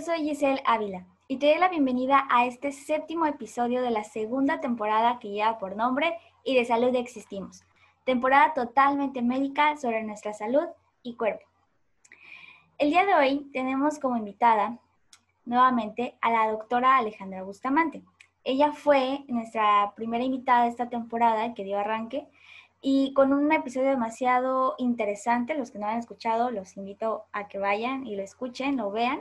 soy Giselle Ávila y te doy la bienvenida a este séptimo episodio de la segunda temporada que lleva por nombre Y de Salud Existimos, temporada totalmente médica sobre nuestra salud y cuerpo. El día de hoy tenemos como invitada nuevamente a la doctora Alejandra Bustamante. Ella fue nuestra primera invitada de esta temporada que dio arranque y con un episodio demasiado interesante. Los que no han escuchado, los invito a que vayan y lo escuchen, lo vean.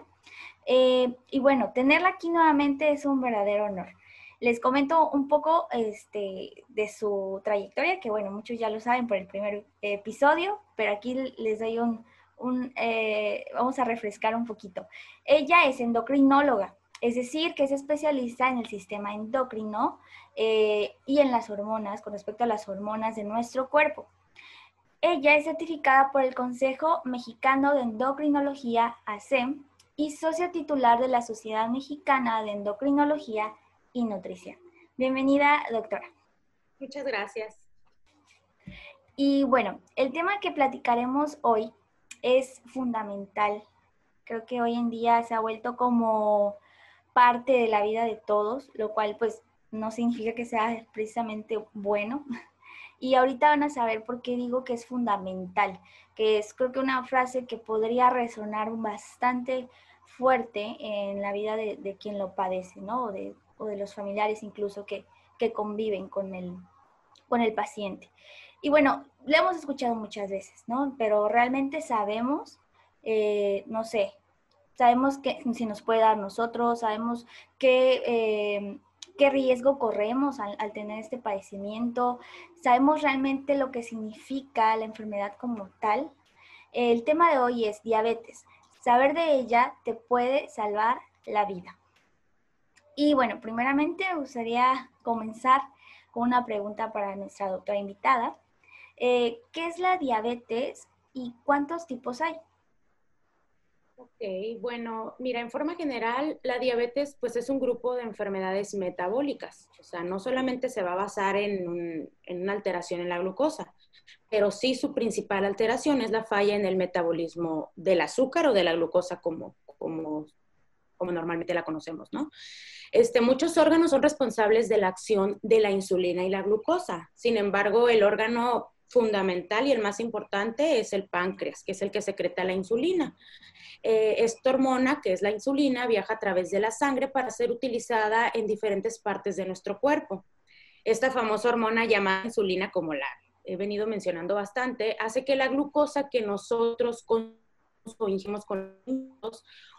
Eh, y bueno, tenerla aquí nuevamente es un verdadero honor. Les comento un poco este, de su trayectoria, que bueno, muchos ya lo saben por el primer episodio, pero aquí les doy un, eh, vamos a refrescar un poquito. Ella es endocrinóloga, es decir, que es especialista en el sistema endocrino eh, y en las hormonas, con respecto a las hormonas de nuestro cuerpo. Ella es certificada por el Consejo Mexicano de Endocrinología, ASEM, y socia titular de la Sociedad Mexicana de Endocrinología y Nutrición. Bienvenida, doctora. Muchas gracias. Y bueno, el tema que platicaremos hoy es fundamental. Creo que hoy en día se ha vuelto como parte de la vida de todos, lo cual pues no significa que sea precisamente bueno. Y ahorita van a saber por qué digo que es fundamental, que es creo que una frase que podría resonar bastante fuerte en la vida de, quien lo padece, ¿no? O de, los familiares incluso que, conviven con el, con el paciente. Y bueno, lo hemos escuchado muchas veces, ¿no? Pero realmente sabemos, eh, no sé, sabemos que si nos puede dar nosotros, sabemos qué, eh, qué riesgo corremos al, tener este padecimiento, sabemos realmente lo que significa la enfermedad como tal. El tema de hoy es diabetes. Saber de ella te puede salvar la vida. Y bueno, primeramente me gustaría comenzar con una pregunta para nuestra doctora invitada. Eh, ¿Qué es la diabetes y cuántos tipos hay? Ok, bueno, mira, en forma general, la diabetes pues es un grupo de enfermedades metabólicas, o sea, no solamente se va a basar en, una alteración en la glucosa, pero sí su principal alteración es la falla en el metabolismo del azúcar o de la glucosa como, como, como normalmente la conocemos, ¿no? Este, muchos órganos son responsables de la acción de la insulina y la glucosa, sin embargo, el órgano fundamental y el más importante es el páncreas, que es el que secreta la insulina. Eh, esta hormona, que es la insulina, viaja a través de la sangre para ser utilizada en diferentes partes de nuestro cuerpo. Esta famosa hormona llamada insulina, como la he venido mencionando bastante, hace que la glucosa que nosotros consumimos con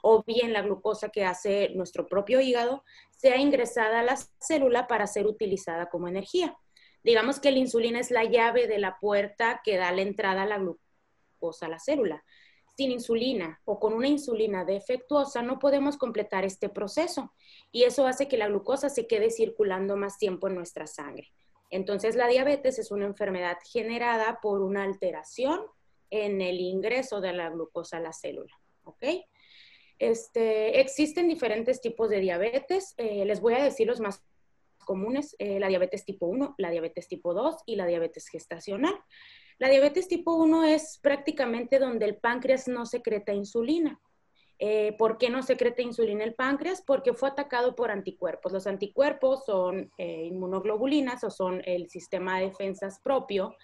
o bien la glucosa que hace nuestro propio hígado, sea ingresada a la célula para ser utilizada como energía. Digamos que la insulina es la llave de la puerta que da la entrada a la glucosa a la célula sin insulina o con una insulina defectuosa no podemos completar este proceso y eso hace que la glucosa se quede circulando más tiempo en nuestra sangre. Entonces la diabetes es una enfermedad generada por una alteración en el ingreso de la glucosa a la célula. ¿Ok? Este, existen diferentes tipos de diabetes. Eh, les voy a decir los más comunes, eh, la diabetes tipo 1, la diabetes tipo 2 y la diabetes gestacional. La diabetes tipo 1 es prácticamente donde el páncreas no secreta insulina. Eh, ¿Por qué no secreta insulina el páncreas? Porque fue atacado por anticuerpos. Los anticuerpos son eh, inmunoglobulinas o son el sistema de defensas propio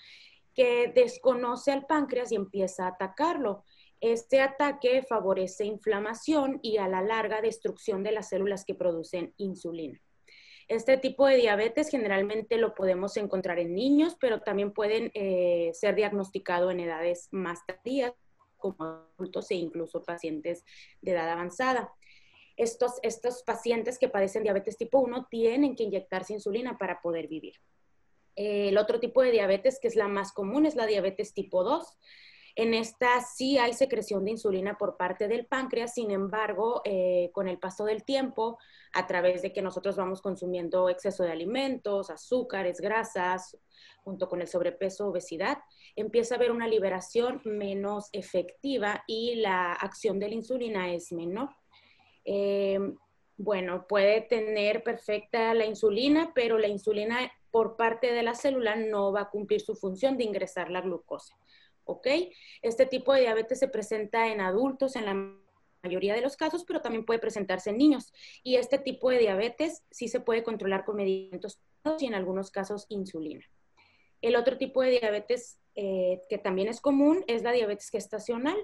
que desconoce al páncreas y empieza a atacarlo. Este ataque favorece inflamación y a la larga destrucción de las células que producen insulina. Este tipo de diabetes generalmente lo podemos encontrar en niños, pero también pueden eh, ser diagnosticados en edades más tardías, como adultos e incluso pacientes de edad avanzada. Estos, estos pacientes que padecen diabetes tipo 1 tienen que inyectarse insulina para poder vivir. el otro tipo de diabetes, que es la más común, es la diabetes tipo 2. En esta sí hay secreción de insulina por parte del páncreas, sin embargo, eh, con el paso del tiempo, a través de que nosotros vamos consumiendo exceso de alimentos, azúcares, grasas, junto con el sobrepeso, obesidad, empieza a haber una liberación menos efectiva y la acción de la insulina es menor. Eh, bueno, puede tener perfecta la insulina, pero la insulina por parte de la célula no va a cumplir su función de ingresar la glucosa. ¿Ok? Este tipo de diabetes se presenta en adultos en la mayoría de los casos, pero también puede presentarse en niños. Y este tipo de diabetes sí se puede controlar con medicamentos y en algunos casos insulina. El otro tipo de diabetes eh, que también es común es la diabetes gestacional.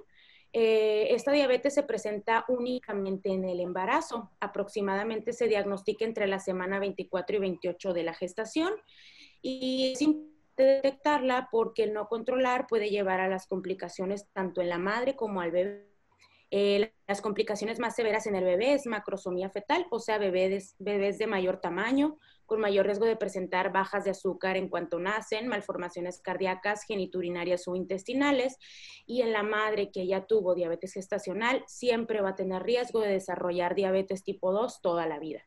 Eh, esta diabetes se presenta únicamente en el embarazo. Aproximadamente se diagnostica entre la semana 24 y 28 de la gestación y es importante detectarla porque no controlar puede llevar a las complicaciones tanto en la madre como al bebé. Eh, las complicaciones más severas en el bebé es macrosomía fetal, o sea, bebés, bebés de mayor tamaño, con mayor riesgo de presentar bajas de azúcar en cuanto nacen, malformaciones cardíacas, geniturinarias o intestinales. Y en la madre que ya tuvo diabetes gestacional, siempre va a tener riesgo de desarrollar diabetes tipo 2 toda la vida.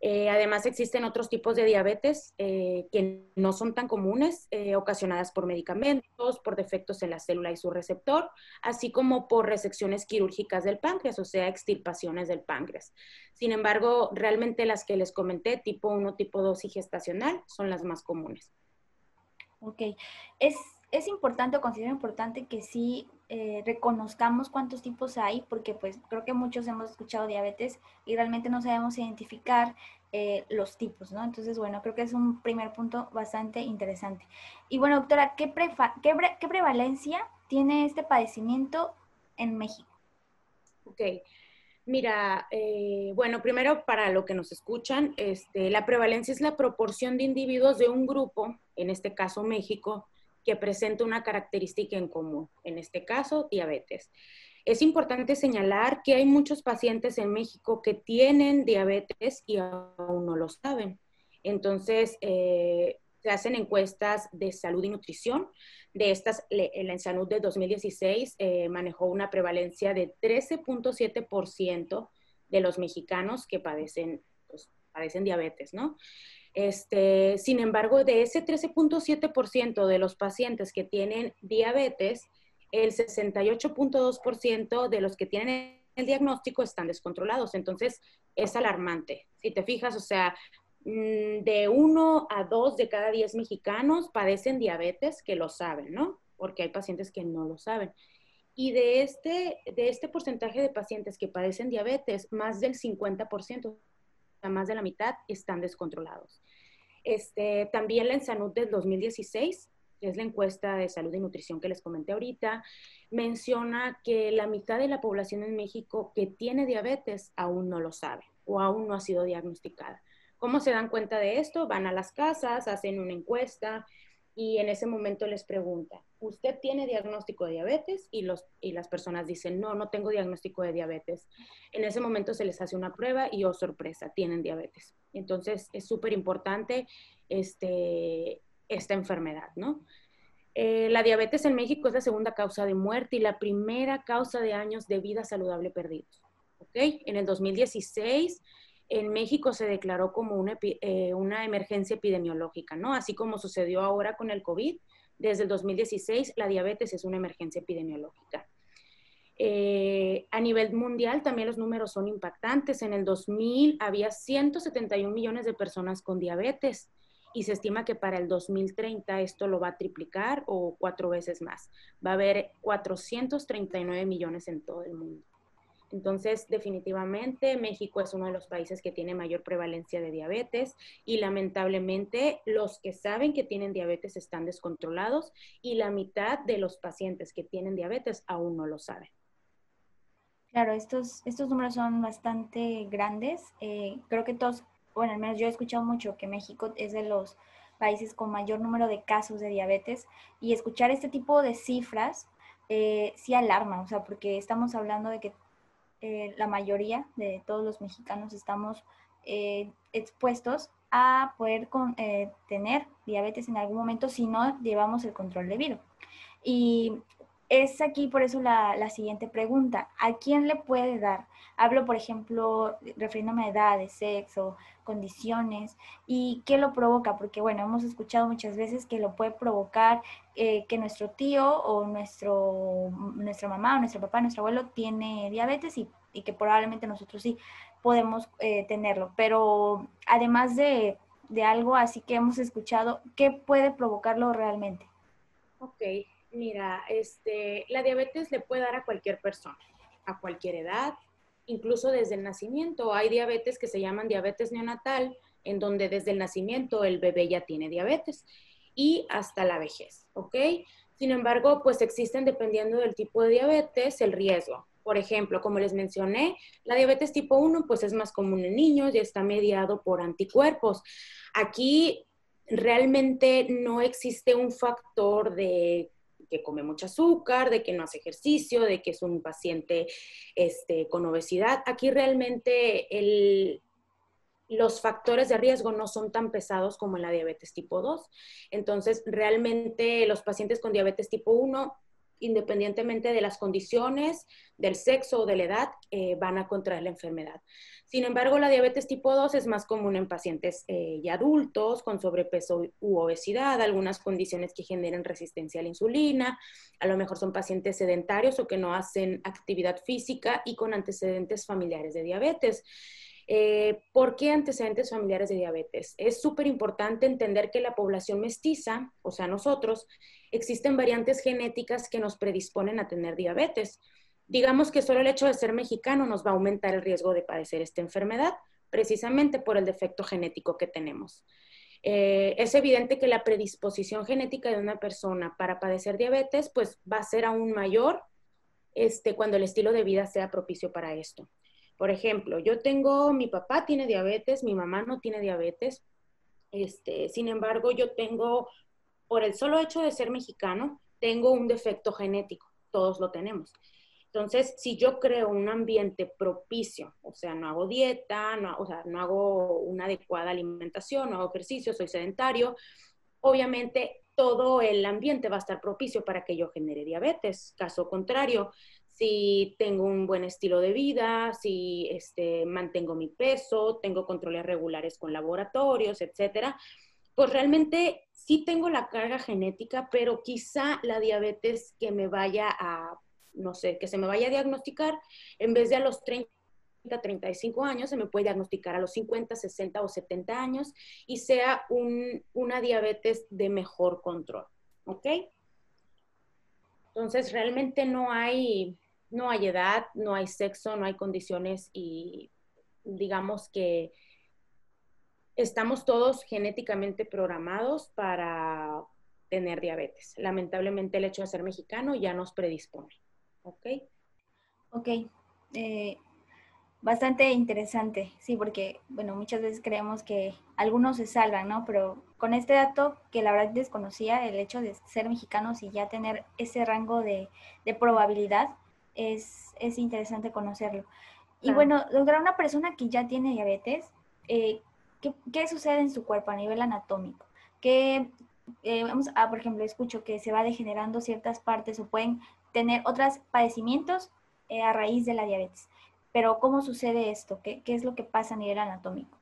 Eh, además, existen otros tipos de diabetes eh, que no son tan comunes, eh, ocasionadas por medicamentos, por defectos en la célula y su receptor, así como por resecciones quirúrgicas del páncreas, o sea, extirpaciones del páncreas. Sin embargo, realmente las que les comenté, tipo 1, tipo 2 y gestacional, son las más comunes. Ok. Es, es importante o considero importante que sí reconozcamos cuántos tipos hay, porque pues creo que muchos hemos escuchado diabetes y realmente no sabemos identificar eh, los tipos, ¿no? Entonces, bueno, creo que es un primer punto bastante interesante. Y bueno, doctora, ¿qué, qué, prevalencia tiene este padecimiento en México? Ok. Mira, eh, bueno, primero para lo que nos escuchan, este, la prevalencia es la proporción de individuos de un grupo, en este caso México, que presenta una característica en común, en este caso diabetes. Es importante señalar que hay muchos pacientes en México que tienen diabetes y aún no lo saben. Entonces, eh, se hacen encuestas de salud y nutrición. De estas, en Salud de 2016 eh, manejó una prevalencia de 13.7% de los mexicanos que padecen, pues, padecen diabetes, ¿no? Este, sin embargo, de ese 13.7% de los pacientes que tienen diabetes, el 68.2% de los que tienen el diagnóstico están descontrolados. Entonces, es alarmante. Si te fijas, o sea, mm, de uno a dos de cada diez mexicanos padecen diabetes, que lo saben, ¿no? Porque hay pacientes que no lo saben. Y de este, de este porcentaje de pacientes que padecen diabetes, más del 50%, o sea, más de la mitad, están descontrolados. Este, también la ENSANUD del 2016 que es la encuesta de salud y nutrición que les comenté ahorita, menciona que la mitad de la población en México que tiene diabetes aún no lo sabe o aún no ha sido diagnosticada. ¿Cómo se dan cuenta de esto? Van a las casas, hacen una encuesta y en ese momento les pregunta, ¿usted tiene diagnóstico de diabetes? Y, los, y las personas dicen, no, no tengo diagnóstico de diabetes. En ese momento se les hace una prueba y, oh sorpresa, tienen diabetes. Entonces es súper importante este, esta enfermedad, ¿no? Eh, la diabetes en México es la segunda causa de muerte y la primera causa de años de vida saludable perdidos. ¿Ok? En el 2016, en México se declaró como una, eh, una emergencia epidemiológica, ¿no? Así como sucedió ahora con el COVID. Desde el 2016, la diabetes es una emergencia epidemiológica. Eh, a nivel mundial también los números son impactantes. En el 2000 había 171 millones de personas con diabetes y se estima que para el 2030 esto lo va a triplicar o cuatro veces más. Va a haber 439 millones en todo el mundo. Entonces, definitivamente México es uno de los países que tiene mayor prevalencia de diabetes y lamentablemente los que saben que tienen diabetes están descontrolados y la mitad de los pacientes que tienen diabetes aún no lo saben. Claro, estos, estos números son bastante grandes. Eh, creo que todos bueno, al menos yo he escuchado mucho que México es de los países con mayor número de casos de diabetes y escuchar este tipo de cifras eh, sí alarma, o sea, porque estamos hablando de que eh, la mayoría de todos los mexicanos estamos eh, expuestos a poder tener diabetes en algún momento si no llevamos el control debido. Y es aquí por eso la, la, siguiente pregunta. ¿A quién le puede dar? Hablo, por ejemplo, refiriéndome a edades, sexo, condiciones y qué lo provoca, porque bueno, hemos escuchado muchas veces que lo puede provocar eh, que nuestro tío o nuestro, nuestra mamá o nuestro papá, nuestro abuelo tiene diabetes y, y que probablemente nosotros sí podemos eh, tenerlo. Pero además de, de algo así que hemos escuchado, ¿qué puede provocarlo realmente? Ok, Mira, este, la diabetes le puede dar a cualquier persona. a cualquier edad, incluso desde el nacimiento. Hay diabetes que se llaman diabetes neonatal, en donde desde el nacimiento el bebé ya tiene diabetes y hasta la vejez, ¿ok? Sin embargo, pues existen, dependiendo del tipo de diabetes, el riesgo. Por ejemplo, como les mencioné, la diabetes tipo 1 pues es más común en niños y está mediado por anticuerpos. Aquí realmente no existe un factor de que come mucho azúcar, de que no hace ejercicio, de que es un paciente este, con obesidad. Aquí realmente el, los factores de riesgo no son tan pesados como en la diabetes tipo 2. Entonces, realmente los pacientes con diabetes tipo 1, independientemente de las condiciones, del sexo o de la edad, eh, van a contraer la enfermedad. Sin embargo, la diabetes tipo 2 es más común en pacientes eh, y adultos con sobrepeso u obesidad, algunas condiciones que generan resistencia a la insulina, a lo mejor son pacientes sedentarios o que no hacen actividad física y con antecedentes familiares de diabetes. Eh, ¿Por qué antecedentes familiares de diabetes? Es súper importante entender que la población mestiza, o sea, nosotros, existen variantes genéticas que nos predisponen a tener diabetes. Digamos que solo el hecho de ser mexicano nos va a aumentar el riesgo de padecer esta enfermedad, precisamente por el defecto genético que tenemos. Eh, es evidente que la predisposición genética de una persona para padecer diabetes, pues va a ser aún mayor este, cuando el estilo de vida sea propicio para esto. Por ejemplo, yo tengo, mi papá tiene diabetes, mi mamá no tiene diabetes, este, sin embargo, yo tengo, por el solo hecho de ser mexicano, tengo un defecto genético, todos lo tenemos. Entonces, si yo creo un ambiente propicio, o sea, no hago dieta, no, o sea, no hago una adecuada alimentación, no hago ejercicio, soy sedentario, obviamente todo el ambiente va a estar propicio para que yo genere diabetes. Caso contrario, si tengo un buen estilo de vida, si este, mantengo mi peso, tengo controles regulares con laboratorios, etcétera, pues realmente sí tengo la carga genética, pero quizá la diabetes que me vaya a, no sé, que se me vaya a diagnosticar, en vez de a los 30, 35 años, se me puede diagnosticar a los 50, 60 o 70 años y sea una diabetes de mejor control. ¿Ok? Entonces, realmente no hay, no hay edad, no hay sexo, no hay condiciones y digamos que estamos todos genéticamente programados para tener diabetes. Lamentablemente el hecho de ser mexicano ya nos predispone. ¿Ok? Ok. Eh, bastante interesante, sí, porque, bueno, muchas veces creemos que algunos se salvan, ¿no? Pero con este dato que la verdad desconocía, el hecho de ser mexicanos y ya tener ese rango de, de probabilidad, es, es interesante conocerlo. Y bueno, lograr una persona que ya tiene diabetes, eh, ¿qué, ¿qué, sucede en su cuerpo a nivel anatómico? Que, eh, vamos a, por ejemplo, escucho que se va degenerando ciertas partes o pueden tener otros padecimientos eh, a raíz de la diabetes. Pero ¿cómo sucede esto? ¿Qué, ¿Qué, es lo que pasa a nivel anatómico?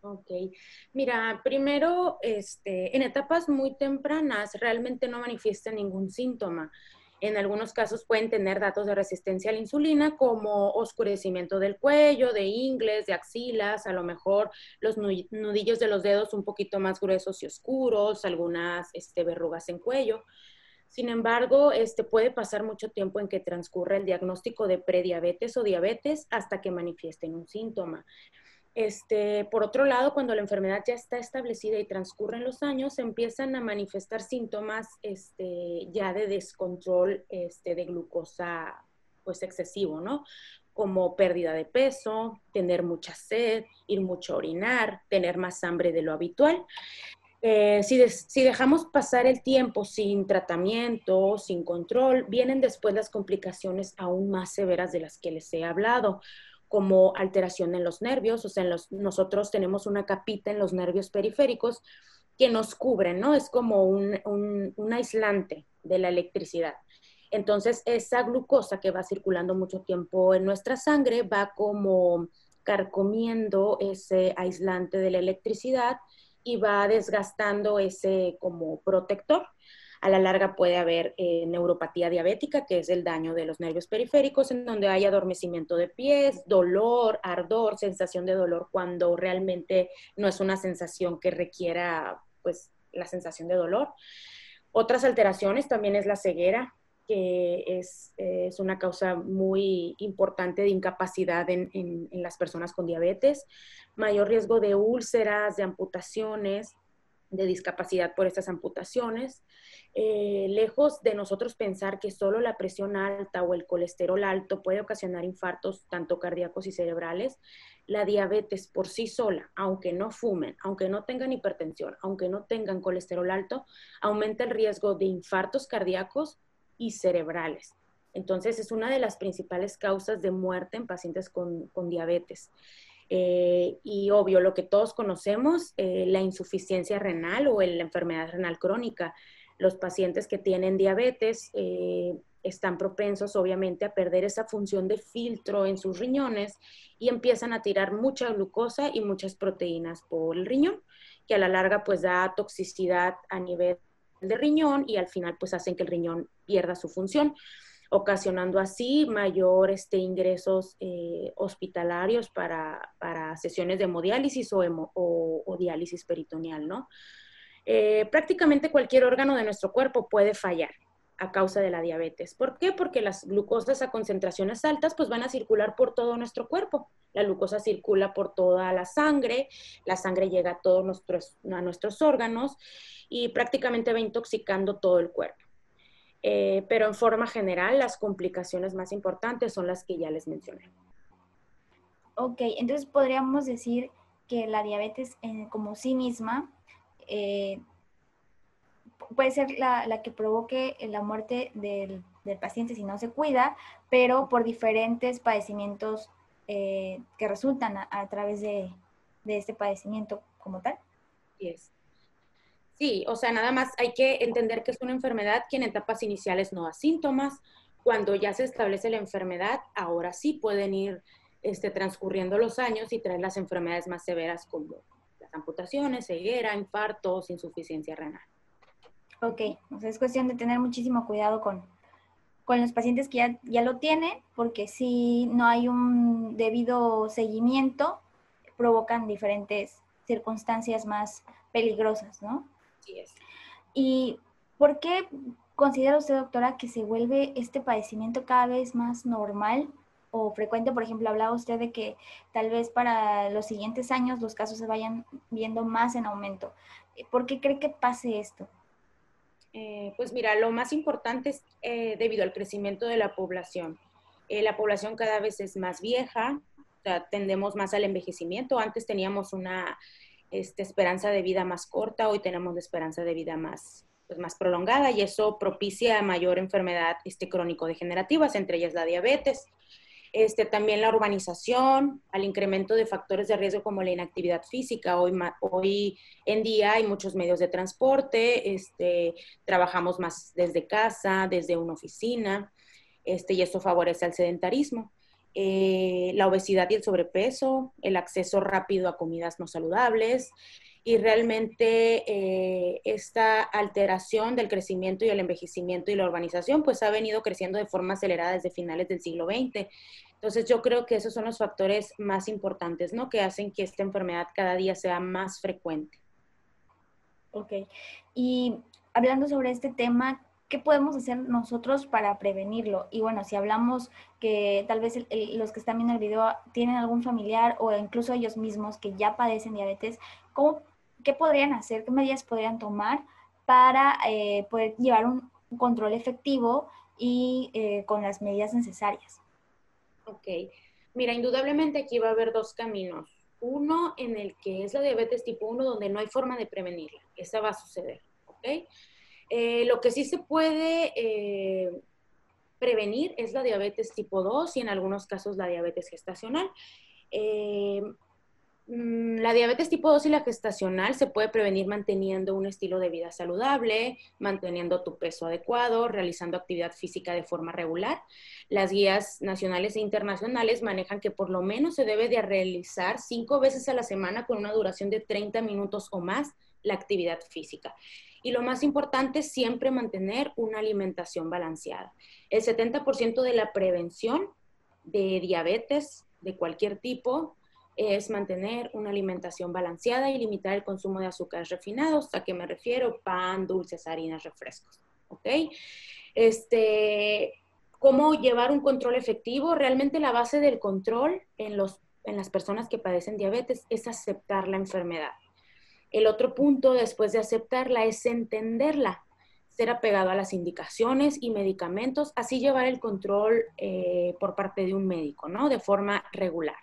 Ok, mira, primero, este, en etapas muy tempranas realmente no manifiesta ningún síntoma. En algunos casos pueden tener datos de resistencia a la insulina como oscurecimiento del cuello, de ingles, de axilas, a lo mejor los nudillos de los dedos un poquito más gruesos y oscuros, algunas este, verrugas en cuello. Sin embargo, este, puede pasar mucho tiempo en que transcurre el diagnóstico de prediabetes o diabetes hasta que manifiesten un síntoma. Este, por otro lado, cuando la enfermedad ya está establecida y transcurren los años, empiezan a manifestar síntomas este, ya de descontrol este, de glucosa pues excesivo, ¿no? Como pérdida de peso, tener mucha sed, ir mucho a orinar, tener más hambre de lo habitual. Eh, si, dejamos pasar el tiempo sin tratamiento, sin control, vienen después las complicaciones aún más severas de las que les he hablado como alteración en los nervios, o sea, nosotros tenemos una capita en los nervios periféricos que nos cubren, ¿no? Es como un, un, aislante de la electricidad. Entonces, esa glucosa que va circulando mucho tiempo en nuestra sangre va como carcomiendo ese aislante de la electricidad y va desgastando ese como protector a la larga puede haber eh, neuropatía diabética, que es el daño de los nervios periféricos, en donde hay adormecimiento de pies, dolor, ardor, sensación de dolor, cuando realmente no es una sensación que requiera, pues, la sensación de dolor. Otras alteraciones también es la ceguera, que es, es, una causa muy importante de incapacidad en, en, las personas con diabetes, mayor riesgo de úlceras, de amputaciones, de discapacidad por estas amputaciones. Eh, lejos de nosotros pensar que solo la presión alta o el colesterol alto puede ocasionar infartos tanto cardíacos y cerebrales, la diabetes por sí sola, aunque no fumen, aunque no tengan hipertensión, aunque no tengan colesterol alto, aumenta el riesgo de infartos cardíacos y cerebrales. Entonces es una de las principales causas de muerte en pacientes con, diabetes. Eh, y obvio, lo que todos conocemos, eh, la insuficiencia renal o la enfermedad renal crónica. Los pacientes que tienen diabetes eh, están propensos obviamente a perder esa función de filtro en sus riñones y empiezan a tirar mucha glucosa y muchas proteínas por el riñón, que a la larga pues da toxicidad a nivel de riñón y al final pues hacen que el riñón pierda su función, ocasionando así mayor este, ingresos eh, hospitalarios para, sesiones de hemodiálisis o, diálisis peritoneal, ¿no? Eh, prácticamente cualquier órgano de nuestro cuerpo puede fallar a causa de la diabetes. ¿Por qué? Porque las glucosas a concentraciones altas pues van a circular por todo nuestro cuerpo. La glucosa circula por toda la sangre, la sangre llega a todos nuestros, a nuestros órganos y prácticamente va intoxicando todo el cuerpo. Eh, pero en forma general, las complicaciones más importantes son las que ya les mencioné. Ok, entonces podríamos decir que la diabetes en, como sí misma eh, puede ser la, que provoque la muerte del, paciente si no se cuida, pero por diferentes padecimientos eh, que resultan a, través de, este padecimiento como tal. Sí, o sea, nada más hay que entender que es una enfermedad que en etapas iniciales no da síntomas. Cuando ya se establece la enfermedad, ahora sí pueden ir este, transcurriendo los años y traer las enfermedades más severas como las amputaciones, ceguera, infartos, insuficiencia renal. Ok, o sea, es cuestión de tener muchísimo cuidado con, los pacientes que ya, ya lo tienen, porque si no hay un debido seguimiento, provocan diferentes circunstancias más peligrosas, ¿no? Sí es. ¿Y por qué considera usted, doctora, que se vuelve este padecimiento cada vez más normal o frecuente? Por ejemplo, hablaba usted de que tal vez para los siguientes años los casos se vayan viendo más en aumento. ¿Por qué cree que pase esto? Eh, pues mira, lo más importante es eh, debido al crecimiento de la población. Eh, la población cada vez es más vieja, o sea, tendemos más al envejecimiento. Antes teníamos una este, esperanza de vida más corta, hoy tenemos una esperanza de vida más, pues, más prolongada y eso propicia mayor enfermedad este, crónico-degenerativas, entre ellas la diabetes. Este, también la urbanización, al incremento de factores de riesgo como la inactividad física. Hoy, hoy en día hay muchos medios de transporte, este, trabajamos más desde casa, desde una oficina, este, y eso favorece al sedentarismo. Eh, la obesidad y el sobrepeso, el acceso rápido a comidas no saludables, y realmente eh, esta alteración del crecimiento y el envejecimiento y la urbanización pues ha venido creciendo de forma acelerada desde finales del siglo XX. Entonces yo creo que esos son los factores más importantes, ¿no? Que hacen que esta enfermedad cada día sea más frecuente. Ok. Y hablando sobre este tema, ¿qué podemos hacer nosotros para prevenirlo? Y bueno, si hablamos que tal vez los que están viendo el video tienen algún familiar o incluso ellos mismos que ya padecen diabetes, ¿cómo ¿qué podrían hacer? ¿Qué medidas podrían tomar para eh, poder llevar un control efectivo y eh, con las medidas necesarias? Ok. Mira, indudablemente aquí va a haber dos caminos. Uno en el que es la diabetes tipo 1, donde no hay forma de prevenirla. Esa va a suceder. ¿ok? Eh, lo que sí se puede prevenir es la diabetes tipo 2 y en algunos casos la diabetes gestacional. Mm, la diabetes tipo 2 y la gestacional se puede prevenir manteniendo un estilo de vida saludable, manteniendo tu peso adecuado, realizando actividad física de forma regular. Las guías nacionales e internacionales manejan que por lo menos se debe de realizar cinco veces a la semana con una duración de 30 minutos o más la actividad física. Y lo más importante siempre mantener una alimentación balanceada. El 70% de la prevención de diabetes de cualquier tipo es mantener una alimentación balanceada y limitar el consumo de azúcares refinados. ¿A qué me refiero? Pan, dulces, harinas, refrescos. ¿Ok? Este, ¿Cómo llevar un control efectivo? Realmente la base del control en, los, en las personas que padecen diabetes es aceptar la enfermedad. El otro punto después de aceptarla es entenderla, ser apegado a las indicaciones y medicamentos, así llevar el control eh, por parte de un médico, ¿no? De forma regular.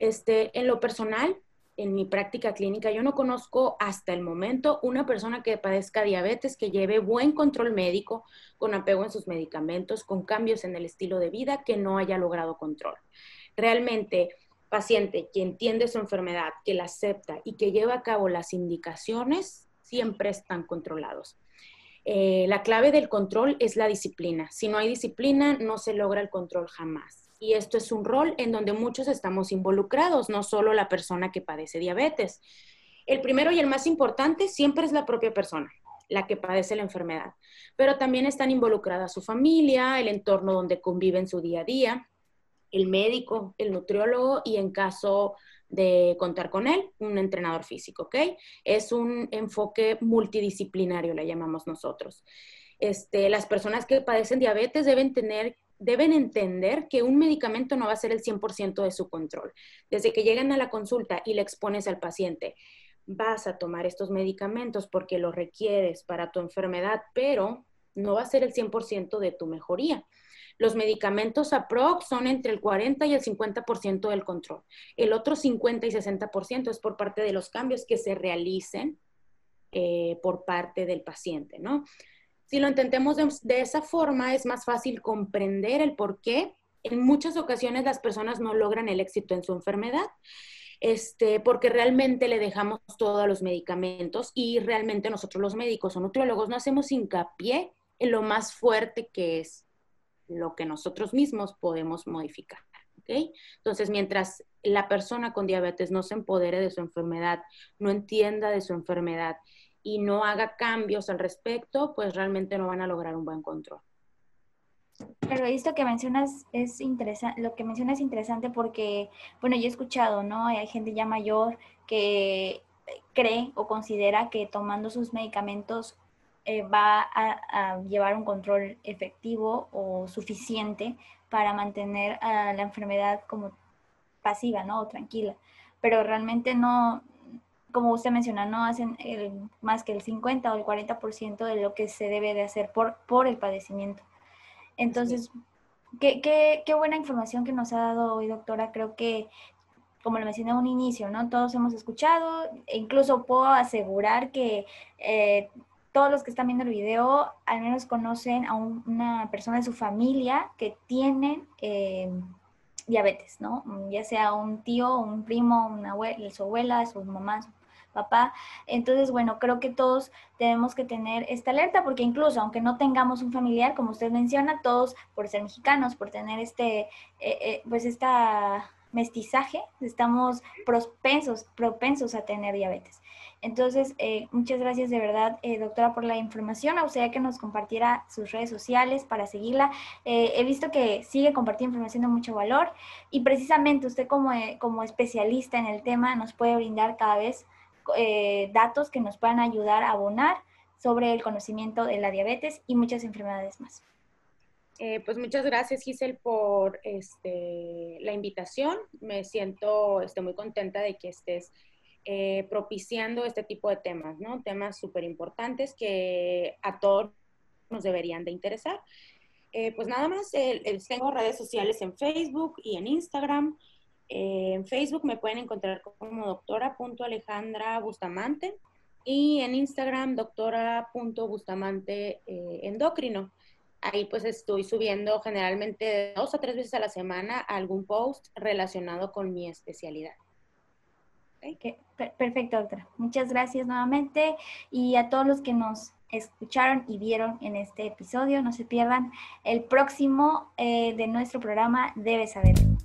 Este, en lo personal, en mi práctica clínica, yo no conozco hasta el momento una persona que padezca diabetes que lleve buen control médico, con apego en sus medicamentos, con cambios en el estilo de vida, que no haya logrado control. Realmente, paciente que entiende su enfermedad, que la acepta y que lleva a cabo las indicaciones, siempre están controlados. Eh, la clave del control es la disciplina. Si no hay disciplina, no se logra el control jamás y esto es un rol en donde muchos estamos involucrados, no solo la persona que padece diabetes. El primero y el más importante siempre es la propia persona, la que padece la enfermedad, pero también están involucradas su familia, el entorno donde convive en su día a día, el médico, el nutriólogo y en caso de contar con él, un entrenador físico, ¿ok? Es un enfoque multidisciplinario, le llamamos nosotros. Este, las personas que padecen diabetes deben tener deben entender que un medicamento no va a ser el 100% de su control. Desde que llegan a la consulta y le expones al paciente, vas a tomar estos medicamentos porque los requieres para tu enfermedad, pero no va a ser el 100% de tu mejoría. Los medicamentos APROX son entre el 40 y el 50% del control. El otro 50 y 60% es por parte de los cambios que se realicen eh, por parte del paciente, ¿no? Si lo intentemos de, esa forma, es más fácil comprender el por qué en muchas ocasiones las personas no logran el éxito en su enfermedad. Este, porque realmente le dejamos todos los medicamentos y realmente nosotros los médicos o nutriólogos no hacemos hincapié en lo más fuerte que es lo que nosotros mismos podemos modificar. ¿okay? Entonces, mientras la persona con diabetes no se empodere de su enfermedad, no entienda de su enfermedad y no haga cambios al respecto, pues realmente no van a lograr un buen control. Pero esto que mencionas es interesante, lo que mencionas es interesante porque, bueno, yo he escuchado, ¿no? Hay gente ya mayor que cree o considera que tomando sus medicamentos eh, va a, llevar un control efectivo o suficiente para mantener a la enfermedad como pasiva, ¿no? O tranquila. Pero realmente no, como usted menciona, no hacen más que el 50 o el 40% de lo que se debe de hacer por, por el padecimiento. Entonces, qué, qué, qué, buena información que nos ha dado hoy, doctora. Creo que, como lo mencioné a un inicio, ¿no? Todos hemos escuchado, e incluso puedo asegurar que eh, todos los que están viendo el video al menos conocen a una persona de su familia que tiene eh, diabetes, ¿no? Ya sea un tío, un primo, una abuela, su abuela, su mamá, su papá. Entonces, bueno, creo que todos tenemos que tener esta alerta porque incluso aunque no tengamos un familiar, como usted menciona, todos por ser mexicanos, por tener este, eh, eh, pues esta mestizaje, estamos propensos, propensos a tener diabetes. Entonces, eh, muchas gracias de verdad, doctora, por la información. A usted que nos compartiera sus redes sociales para seguirla. he visto que sigue compartiendo información de mucho valor y precisamente usted como, como especialista en el tema nos puede brindar cada vez eh, datos que nos puedan ayudar a abonar sobre el conocimiento de la diabetes y muchas enfermedades más. Eh, pues muchas gracias, Giselle, por este, la invitación. Me siento este, muy contenta de que estés eh, propiciando este tipo de temas, ¿no? Temas súper importantes que a todos nos deberían de interesar. pues nada más, tengo redes sociales en Facebook y en Instagram. Eh, en Facebook me pueden encontrar como doctora.alejandra Bustamante y en Instagram doctora.bustamante eh, endocrino. Ahí pues estoy subiendo generalmente dos a tres veces a la semana algún post relacionado con mi especialidad. Perfecto, doctora. Muchas gracias nuevamente y a todos los que nos escucharon y vieron en este episodio, no se pierdan el próximo eh, de nuestro programa Debes Saberlo.